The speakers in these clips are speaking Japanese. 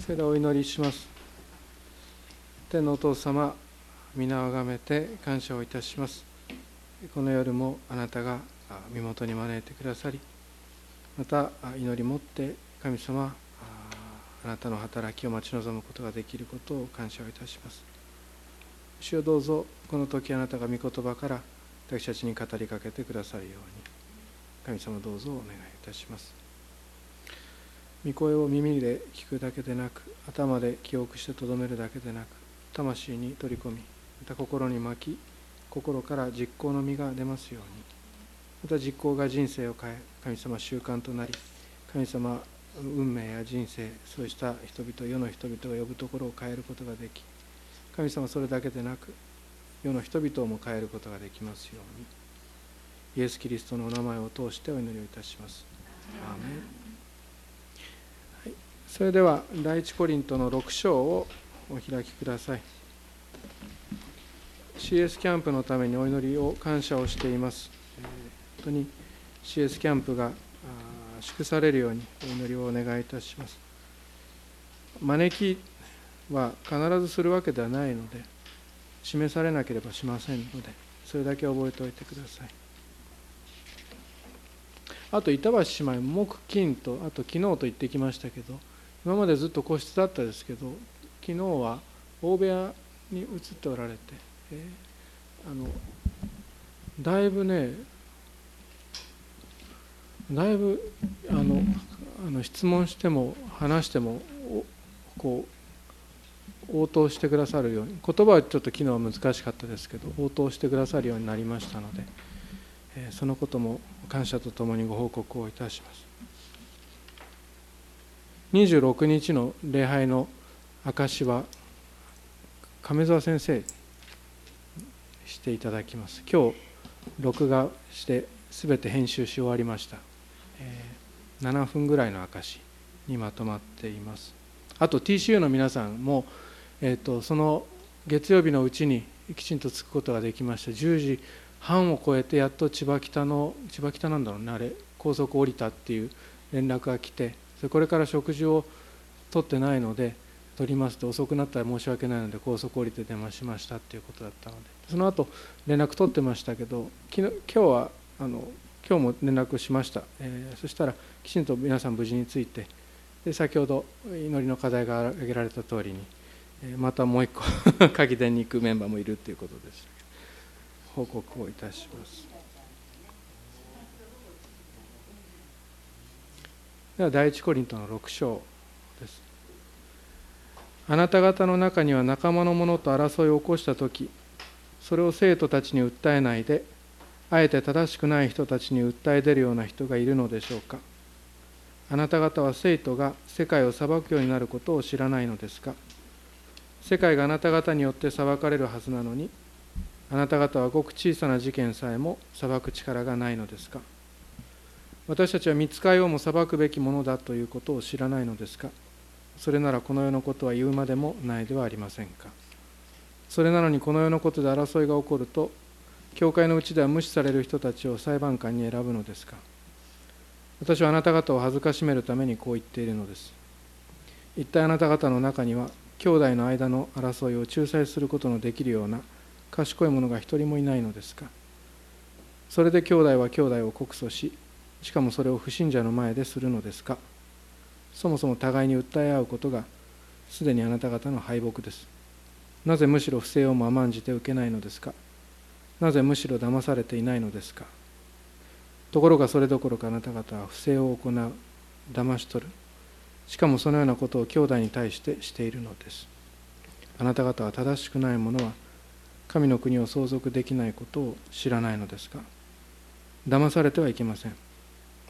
それではお祈りします。天のお父様皆をあがめて感謝をいたします。この夜もあなたが身元に招いてくださりまた祈りもって神様あなたの働きを待ち望むことができることを感謝をいたします。主よどうぞこの時あなたが御言葉から私たちに語りかけてくださるように神様どうぞお願いいたします。御声を耳で聞くだけでなく頭で記憶してとどめるだけでなく魂に取り込みまた心に巻き心から実行の実が出ますように。また実行が人生を変え神様習慣となり神様運命や人生そうした人々世の人々が呼ぶところを変えることができ神様それだけでなく世の人々も変えることができますように。イエス・キリストのお名前を通してお祈りをいたします。アーメン、それでは第一コリントの6章をお開きください。CS キャンプのためにお祈りを感謝をしています。本当に CS キャンプが祝されるようにお祈りをお願いいたします。招きは必ずするわけではないので示されなければしませんのでそれだけ覚えておいてくださいあと板橋姉妹木金とあと昨日と言ってきましたけど今までずっと個室だったですけど昨日は大部屋に移っておられて、えー、あのだいぶねだいぶあのあの質問しても話してもこう応答してくださるように言葉はちょっと昨日は難しかったですけど応答してくださるようになりましたので、えそのことも感謝とともにご報告をいたします。26日の礼拝の証は亀澤先生していただきます。今日録画して全て編集し終わりました、7分ぐらいの証にまとまっています。あと TCU の皆さんもえーと、その月曜日のうちにきちんと着くことができました。10時半を超えてやっと千葉北の千葉北なんだろうねあれ高速降りたっていう連絡が来てそれこれから食事を取ってないので取りますと遅くなったら申し訳ないので高速降りて電話しましたっていうことだったので。その後連絡取ってましたけど昨日今日はあの今日も連絡しました、えー、そしたらきちんと皆さん無事についてで先ほど祈りの課題が挙げられた通りにえまたもう一個 鍵田に行くメンバーもいるということでした。報告をいたします。では第一コリントの6章です。あなた方の中には仲間の者と争いを起こした時それを生徒たちに訴えないであえて正しくない人たちに訴え出るような人がいるのでしょうか。あなた方は生徒が世界を裁くようになることを知らないのですか。世界があなた方によって裁かれるはずなのにあなた方はごく小さな事件さえも裁く力がないのですか。私たちは見つかいをも裁くべきものだということを知らないのですか？それならこの世のことは言うまでもないではありませんか？それなのにこの世のことで争いが起こると教会のうちでは無視される人たちを裁判官に選ぶのですか？私はあなた方を恥ずかしめるためにこう言っているのです。一体あなた方の中には兄弟の間の争いを仲裁することのできるような賢い者が一人もいないのですか？それで兄弟は兄弟を告訴ししかもそれを不信者の前でするのですか？そもそも互いに訴え合うことがすでにあなた方の敗北です。なぜむしろ不正をも甘んじて受けないのですか？なぜむしろ騙されていないのですか？ところがそれどころかあなた方は不正を行う騙し取る。しかもそのようなことを兄弟に対してしているのです。あなた方は正しくない者は神の国を相続できないことを知らないのですか？騙されてはいけません。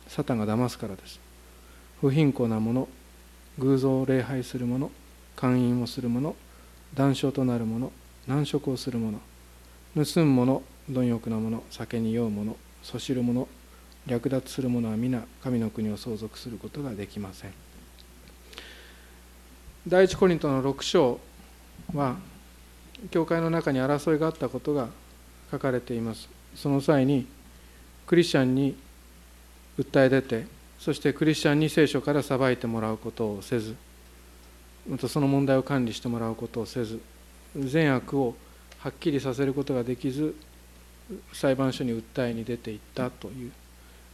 サタンが騙すからです。不貧困な者偶像を礼拝する者勧誘をする者談笑となる者難色をする者盗む者貪欲な者酒に酔う者そしる者略奪する者は皆神の国を相続することができません。第一コリントの6章は教会の中に争いがあったことが書かれています。その際にクリスチャンに訴え出てそしてクリスチャンに聖書から裁いてもらうことをせずまたその問題を管理してもらうことをせず善悪をはっきりさせることができず裁判所に訴えに出ていったという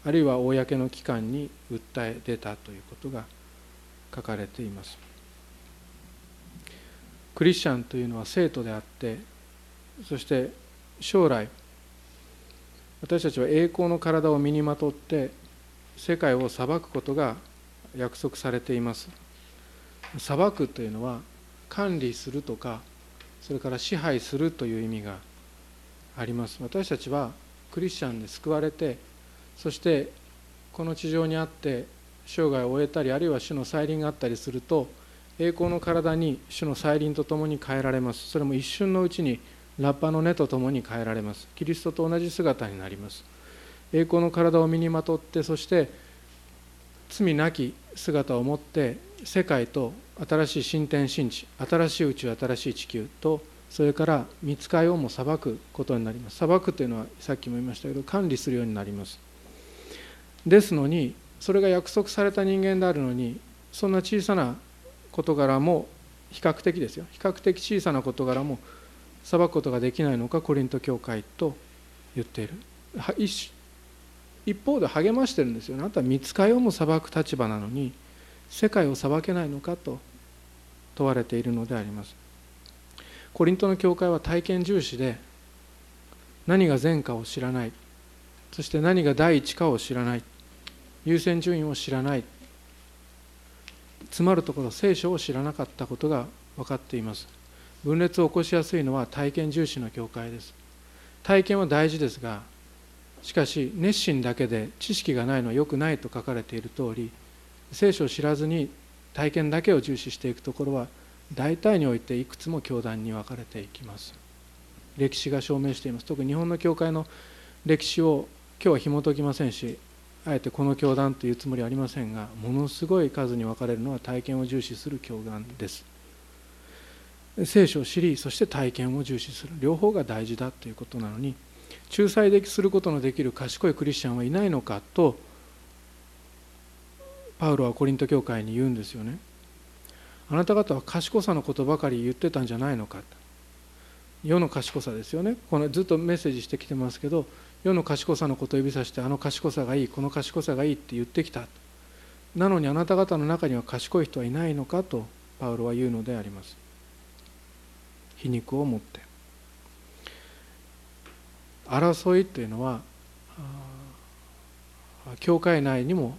あるいは公の機関に訴え出たということが書かれています。クリスチャンというのは生徒であってそして将来私たちは栄光の体を身にまとって世界を裁くことが約束されています。裁くというのは管理するとかそれから支配するという意味があります。私たちはクリスチャンで救われてそしてこの地上にあって生涯を終えたりあるいは主の再臨があったりすると栄光の体に主の再臨とともに変えられます。それも一瞬のうちにラッパの根とともに変えられます。キリストと同じ姿になります。栄光の体を身にまとってそして罪なき姿を持って世界と新しい新天新地新しい宇宙新しい地球とそれから見つかいをも裁くことになります。裁くというのはさっきも言いましたけど管理するようになります。ですのにそれが約束された人間であるのにそんな小さな事柄も比較的ですよ。比較的小さな事柄も裁くことができないのかコリント教会と言っている。一方で励ましてるんですよね。あなたは見つかいをも裁く立場なのに世界を裁けないのかと問われているのであります。コリントの教会は体験重視で何が善かを知らない。そして何が第一かを知らない。優先順位を知らない。つまるところ聖書を知らなかったことが分かっています。分裂を起こしやすいのは体験重視の教会です。体験は大事ですがしかし熱心だけで知識がないのは良くないと書かれている通り聖書を知らずに体験だけを重視していくところは大体においていくつも教団に分かれていきます。歴史が証明しています。特に日本の教会の歴史を今日は紐解きませんしあえてこの教団というつもりはありませんがものすごい数に分かれるのは体験を重視する教団です。聖書を知りそして体験を重視する。両方が大事だということなのに仲裁ですることのできる賢いクリスチャンはいないのかとパウロはコリント教会に言うんですよね。あなた方は賢さのことばかり言ってたんじゃないのか世の賢さですよね。このずっとメッセージしてきてますけど世の賢さのことを指さしてあの賢さがいいこの賢さがいいって言ってきたなのにあなた方の中には賢い人はいないのかとパウロは言うのであります。皮肉を持って。争いというのは教会内にも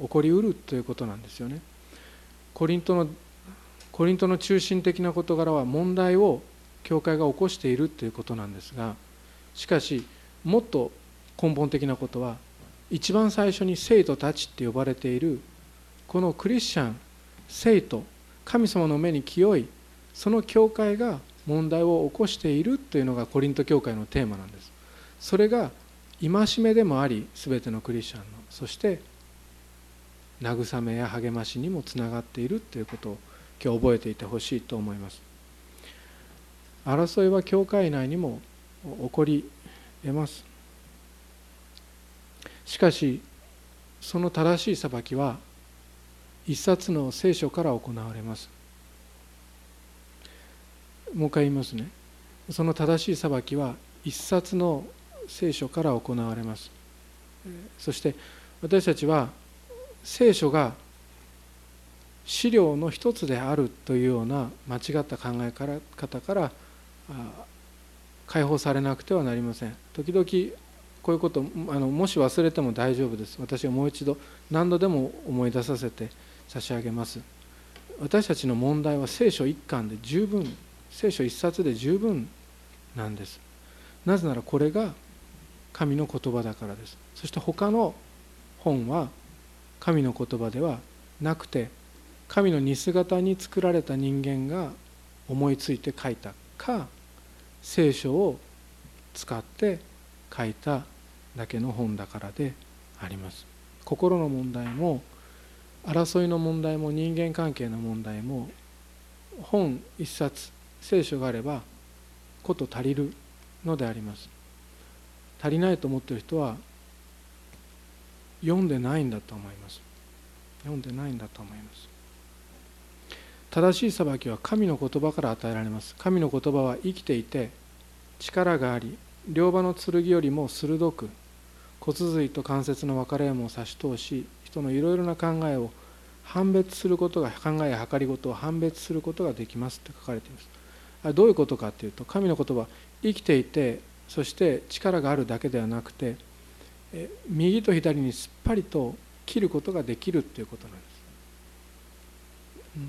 起こりうるということなんですよね。コリントのコリントの中心的な事柄は問題を教会が起こしているということなんですがしかしもっと根本的なことは一番最初に生徒たちって呼ばれているこのクリスチャン生徒神様の目に清いその教会が問題を起こしているというのがコリント教会のテーマなんです。それが戒めでもあり全てのクリスチャンのそして慰めや励ましにもつながっているということを今日覚えていてほしいと思います。争いは教会内にも起こり得ます。しかしその正しい裁きは一冊の聖書から行われます。もう一回言いますね。その正しい裁きは一冊の聖書から行われます。そして私たちは聖書が資料の一つであるというような間違った考え方から解放されなくてはなりません。時々こういうことあのもし忘れても大丈夫です。私はもう一度何度でも思い出させて差し上げます。私たちの問題は聖書一巻で十分聖書一冊で十分なんです。なぜならこれが神の言葉だからです。そして他の本は神の言葉ではなくて神の似姿に作られた人間が思いついて書いたか聖書を使って書いただけの本だからであります。心の問題も争いの問題も人間関係の問題も本一冊聖書があればこと足りるのであります。足りないと思っている人は読んでないんだと思います。読んでないんだと思います。正しい裁きは神の言葉から与えられます。神の言葉は生きていて力があり両刃の剣よりも鋭く骨髄と関節の分かれ目を差し通し人のいろいろな考えを判別することが考えや計りごとを判別することができますって書かれています。どういうことかっていうと神の言葉生きていてそして力があるだけではなくて右と左にすっぱりと切ることができるということなんです、うん、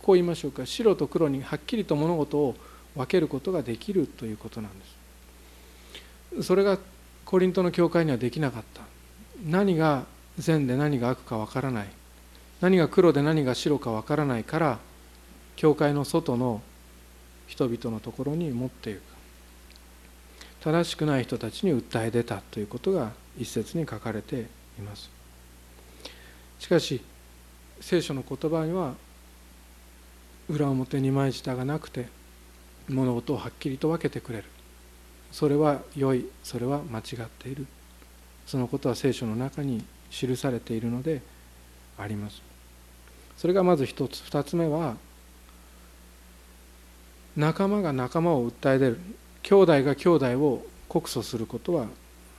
こう言いましょうか。白と黒にはっきりと物事を分けることができるということなんです。それがコリントの教会にはできなかった。何が善で何が悪か分からない。何が黒で何が白か分からないから教会の外の人々のところに持っていく。正しくない人たちに訴え出たということが一節に書かれています。しかし聖書の言葉には裏表二枚舌がなくて物事をはっきりと分けてくれる。それは良いそれは間違っている。そのことは聖書の中に記されているのであります。それがまず一つ。二つ目は仲間が仲間を訴え出る。兄弟が兄弟を告訴することは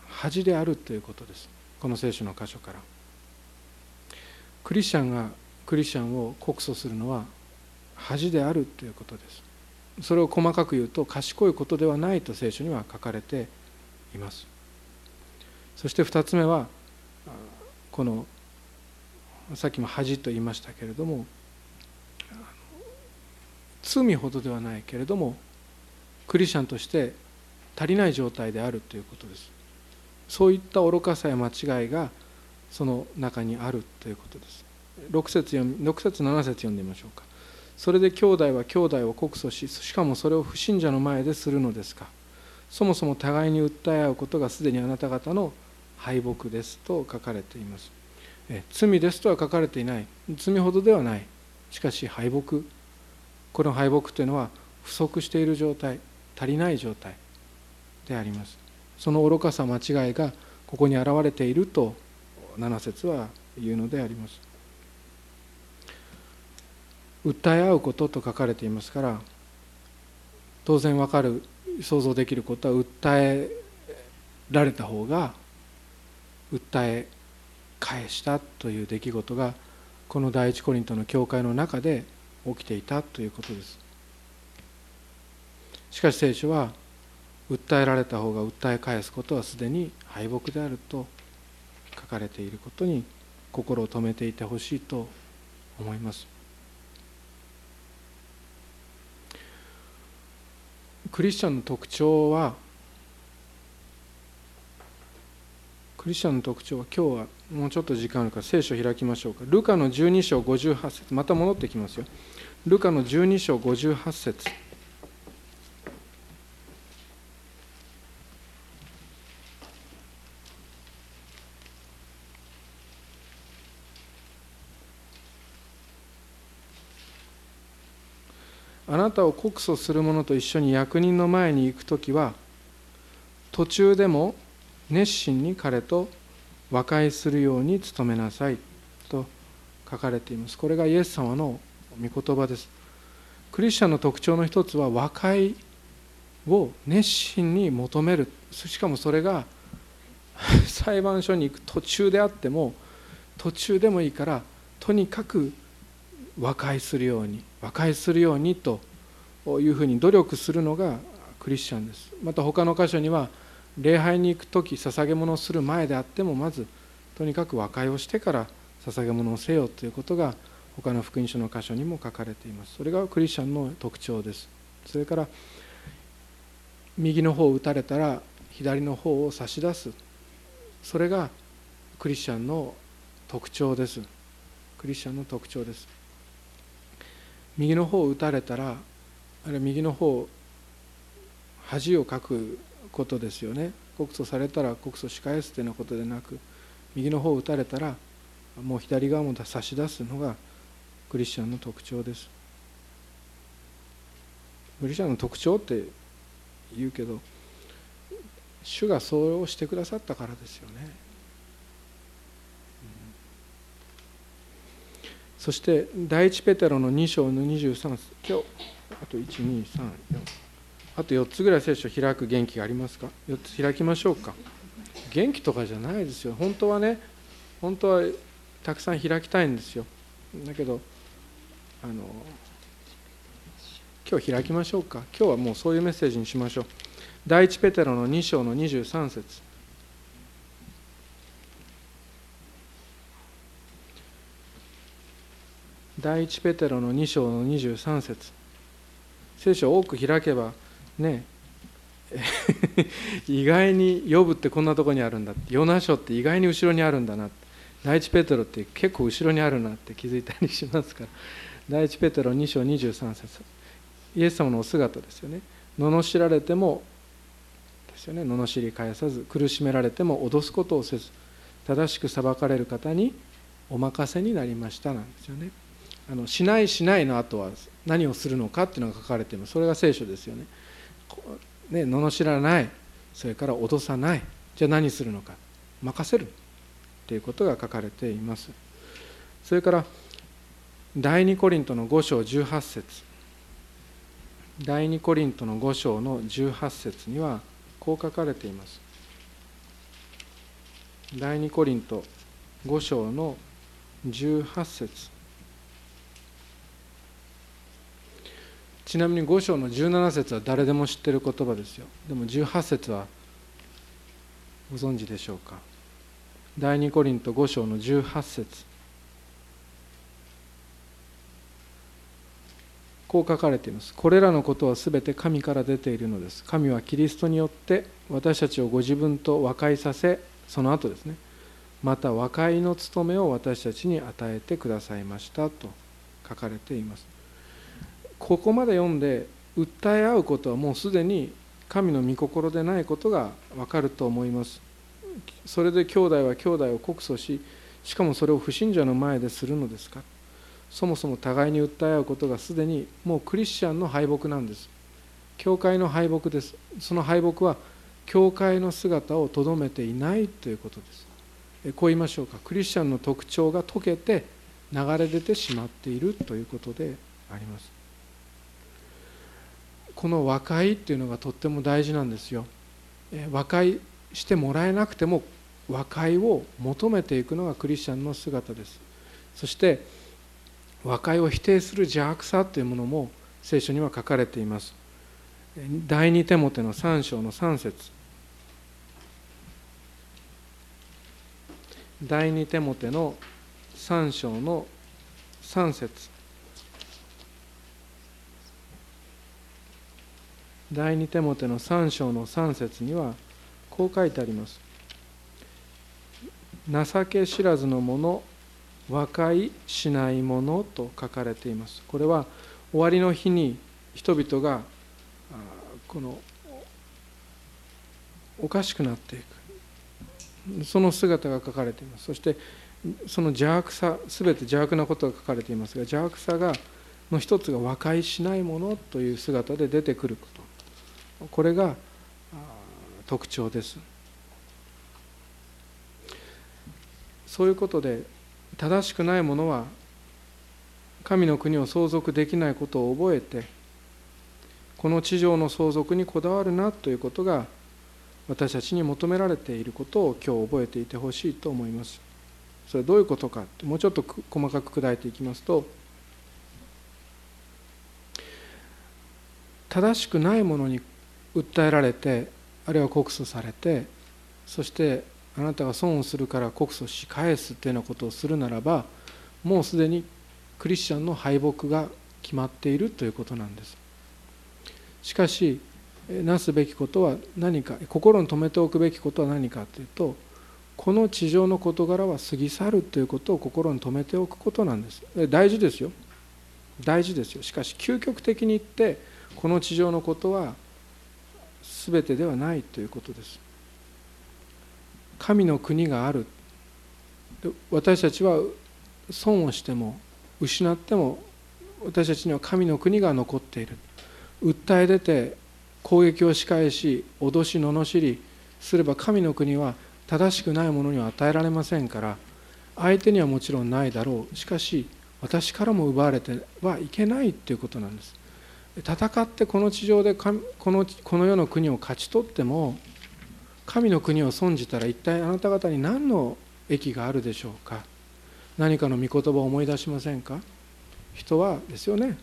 恥であるということです。この聖書の箇所から。クリスチャンがクリスチャンを告訴するのは恥であるということです。それを細かく言うと賢いことではないと聖書には書かれています。そして2つ目はこのさっきも恥と言いましたけれども罪ほどではないけれどもクリスチャンとして足りない状態であるということです。そういった愚かさや間違いがその中にあるということです。6節 ,6 節7節読んでみましょうか。それで兄弟は兄弟を告訴ししかもそれを不信者の前でするのですか。そもそも互いに訴え合うことがすでにあなた方の敗北ですと書かれています。え罪ですとは書かれていない。罪ほどではない。しかし敗北この敗北というのは不足している状態足りない状態であります。その愚かさ間違いがここに現れていると7節は言うのであります。訴え合うことと書かれていますから当然わかる想像できることは訴えられた方が訴え返したという出来事がこの第一コリントの教会の中で起きていたということです。しかし聖書は訴えられた方が訴え返すことはすでに敗北であると書かれていることに心を止めていてほしいと思います。クリスチャンの特徴はクリスチャンの特徴は今日はもうちょっと時間あるから聖書を開きましょうか。ルカの12章58節。また戻ってきますよ。ルカの12章58節。あなたを告訴する者と一緒に役人の前に行く時は途中でも熱心に彼と和解するように努めなさいと書かれています。これがイエス様の御言葉です。クリスチャンの特徴の一つは和解を熱心に求める。しかもそれが 裁判所に行く途中であっても途中でもいいからとにかく和解するように和解するようにというふうに努力するのがクリスチャンです。また他の箇所には礼拝に行く時捧げ物をする前であってもまずとにかく和解をしてから捧げ物をせよということが他の福音書の箇所にも書かれています。それがクリスチャンの特徴です。それから右の方を打たれたら左の方を差し出す。それがクリスチャンの特徴です。クリスチャンの特徴です。右の方を打たれたらあるいは右の方恥をかくことですよね。告訴されたら告訴し返すというようなことでなく右の方を打たれたらもう左側も差し出すのがクリスチャンの特徴です。クリスチャンの特徴って言うけど主がそうしてくださったからですよね。そして第一ペテロの2章の23節。今日あと1234あと4つぐらい聖書を開く元気がありますか？4つ開きましょうか。元気とかじゃないですよ。本当はね本当はたくさん開きたいんですよ。だけどあの今日開きましょうか。今日はもうそういうメッセージにしましょう。第一ペテロの2章の23節。第一ペテロの2章の23節。聖書を多く開けばね。意外に呼ぶってこんなとこにあるんだヨナ書って意外に後ろにあるんだな第一ペテロって結構後ろにあるなって気づいたりしますから。第一ペテロ2章23節。イエス様のお姿ですよね。罵られてもですよね。罵り返さず苦しめられても脅すことをせず正しく裁かれる方にお任せになりましたなんですよね。あのしないしないの後は何をするのかっていうのが書かれています。それが聖書ですよね。ね罵らない。それから脅さない。じゃあ何するのか。任せる。ということが書かれています。それから第2コリントの5章18節。第2コリントの5章の18節にはこう書かれています。第2コリント5章の18節。ちなみに5章の17節は誰でも知ってる言葉ですよ。でも18節はご存知でしょうか？第2コリント5章の18節。こう書かれています。これらのことはすべて神から出ているのです。神はキリストによって私たちをご自分と和解させその後ですねまた和解の務めを私たちに与えてくださいましたと書かれています。ここまで読んで訴え合うことはもうすでに神の御心でないことが分かると思います。それで兄弟は兄弟を告訴ししかもそれを不信者の前でするのですか？そもそも互いに訴え合うことがすでにもうクリスチャンの敗北なんです。教会の敗北です。その敗北は教会の姿をとどめていないということです。こう言いましょうか？クリスチャンの特徴が解けて流れ出てしまっているということであります。この和解っていうのがとっても大事なんですよ。和解してもらえなくても和解を求めていくのがクリスチャンの姿です。そして和解を否定する邪悪さというものも聖書には書かれています。第二手モての3章の3節。第二手モての3章の3節。第二手モての3章の3節にはこう書いてあります。情け知らずの者和解しないものと書かれています。これは終わりの日に人々がこのおかしくなっていく。その姿が書かれています。そしてその邪悪さ全て邪悪なことが書かれていますが邪悪さがの一つが和解しないものという姿で出てくること。これが特徴です。そういうことで正しくないものは神の国を相続できないことを覚えてこの地上の相続にこだわるなということが私たちに求められていることを今日覚えていてほしいと思います。それはどういうことかもうちょっと細かく砕いていきますと正しくないものに訴えられてあるいは告訴されてそしてあなたが損をするから告訴し返すというようなことをするならばもうすでにクリスチャンの敗北が決まっているということなんです。しかしなすべきことは何か心に留めておくべきことは何かというとこの地上の事柄は過ぎ去るということを心に留めておくことなんです。大事ですよ。大事ですよ。しかし究極的に言ってこの地上のことは全てではないということです。神の国がある。私たちは損をしても失っても私たちには神の国が残っている。訴え出て攻撃を仕返し脅し罵りすれば神の国は正しくないものには与えられませんから相手にはもちろんないだろう。しかし私からも奪われてはいけないっていうことなんです。戦ってこの地上でこのこの世の国を勝ち取っても神の国を損じたら一体あなた方に何の益があるでしょうか？何かの御言葉を思い出しませんか？人はですよね。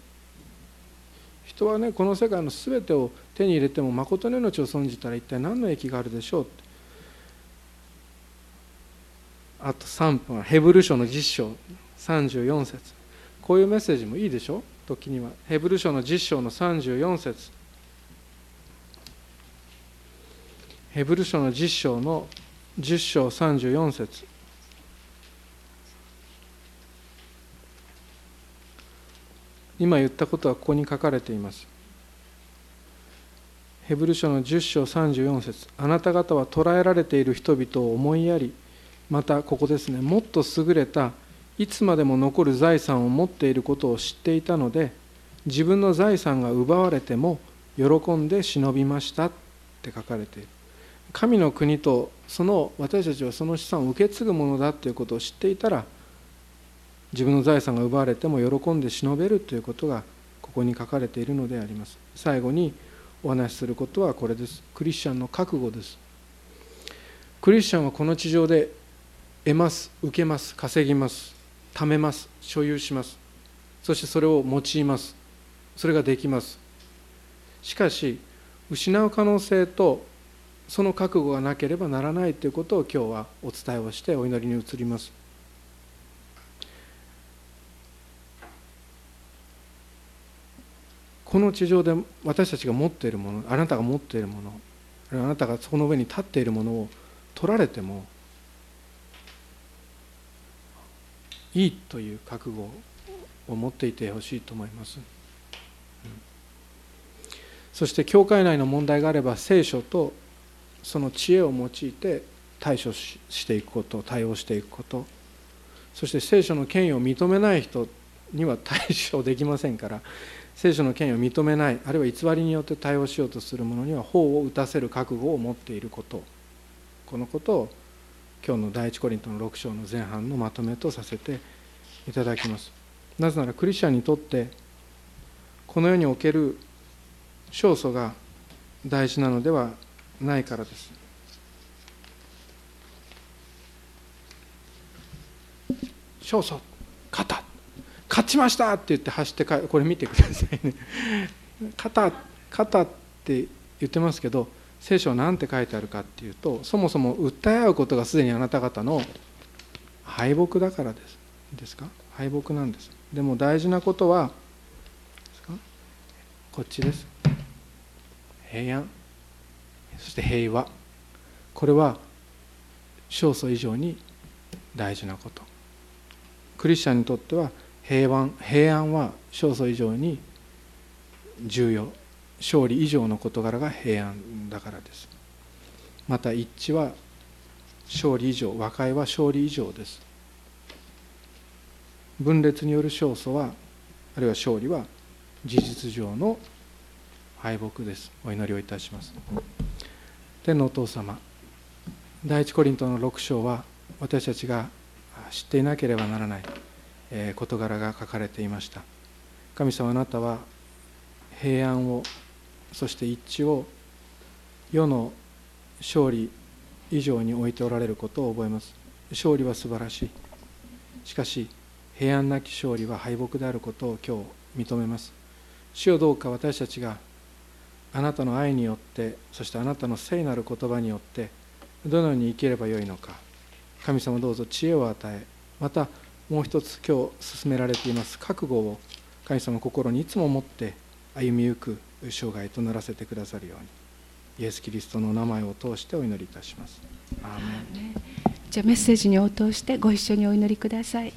人はねこの世界の全てを手に入れても誠の命を損じたら一体何の益があるでしょう？あと3分ヘブル書の実章34節。こういうメッセージもいいでしょ？時にはヘブル書の実章の34節。ヘブル書の実章の10章34節。今言ったことはここに書かれています。ヘブル書の10章34節。あなた方は捕らえられている人々を思いやりまたここですね。もっと優れたいつまでも残る財産を持っていることを知っていたので自分の財産が奪われても喜んで忍びましたって書かれている。神の国とその私たちはその資産を受け継ぐものだということを知っていたら自分の財産が奪われても喜んで忍べるということがここに書かれているのであります。最後にお話しすることはこれです。クリスチャンの覚悟です。クリスチャンはこの地上で得ます受けます稼ぎます。貯めます。所有します。そしてそれを用います。それができます。しかし失う可能性とその覚悟がなければならないということを今日はお伝えをしてお祈りに移ります。この地上で私たちが持っているものあなたが持っているものあなたがその上に立っているものを取られてもいいという覚悟を持っていてほしいと思います、うん、そして教会内の問題があれば聖書とその知恵を用いて対処していくこと対応していくこと。そして聖書の権威を認めない人には対処できませんから聖書の権威を認めないあるいは偽りによって対応しようとする者には法を打たせる覚悟を持っていること。このことを今日の第一コリントの6章の前半のまとめとさせていただきます。なぜならクリスチャンにとってこの世における勝訴が大事なのではないからです。勝訴勝った。勝ちましたって言って走ってこれ見てくださいね。勝った勝ったって言ってますけど聖書は何て書いてあるかっていうとそもそも訴え合うことがすでにあなた方の敗北だからです。ですか？敗北なんです。でも大事なことはこっちです。平安。そして平和。これは勝訴以上に大事なこと。クリスチャンにとっては平安平安は勝訴以上に重要。勝利以上の事柄が平安だからです。また一致は勝利以上和解は勝利以上です。分裂による勝訴はあるいは勝利は事実上の敗北です。お祈りをいたします。天のお父様第一コリントの6章は私たちが知っていなければならない事柄が書かれていました。神様あなたは平安をそして一致を世の勝利以上に置いておられることを覚えます。勝利は素晴らしい。しかし平安なき勝利は敗北であることを今日認めます。主よどうか私たちがあなたの愛によってそしてあなたの聖なる言葉によってどのように生きればよいのか。神様どうぞ知恵を与えまたもう一つ今日進められています覚悟を神様心にいつも持って歩みゆく生涯とならせてくださるようにイエス・キリストの名前を通してお祈りいたします。じゃあメッセージに応答してご一緒にお祈りください。